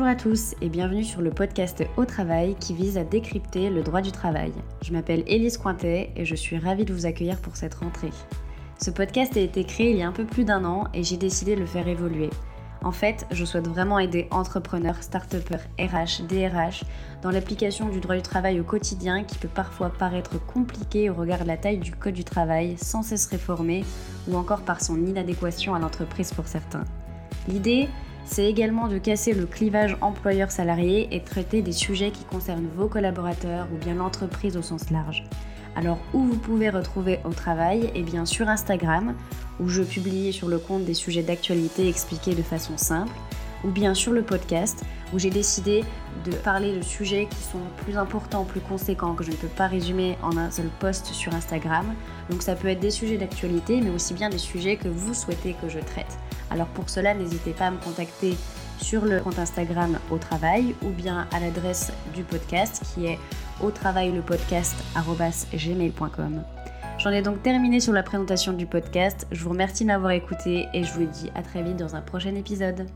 Bonjour à tous et bienvenue sur le podcast Au Travail qui vise à décrypter le droit du travail. Je m'appelle Élise Cointet et je suis ravie de vous accueillir pour cette rentrée. Ce podcast a été créé il y a un peu plus d'un an et j'ai décidé de le faire évoluer. En fait, je souhaite vraiment aider entrepreneurs, start RH, DRH dans l'application du droit du travail au quotidien qui peut parfois paraître compliqué au regard de la taille du code du travail sans cesse réformé ou encore par son inadéquation à l'entreprise pour certains. L'idée, c'est également de casser le clivage employeur-salarié et traiter des sujets qui concernent vos collaborateurs ou bien l'entreprise au sens large. Alors où vous pouvez retrouver au travail eh bien sur Instagram, où je publie sur le compte des sujets d'actualité expliqués de façon simple, ou bien sur le podcast, où j'ai décidé de parler de sujets qui sont plus importants, plus conséquents, que je ne peux pas résumer en un seul post sur Instagram. Donc ça peut être des sujets d'actualité, mais aussi bien des sujets que vous souhaitez que je traite. Alors pour cela, n'hésitez pas à me contacter sur le compte Instagram au travail ou bien à l'adresse du podcast qui est au travail le podcast. J'en ai donc terminé sur la présentation du podcast. Je vous remercie de m'avoir écouté et je vous dis à très vite dans un prochain épisode.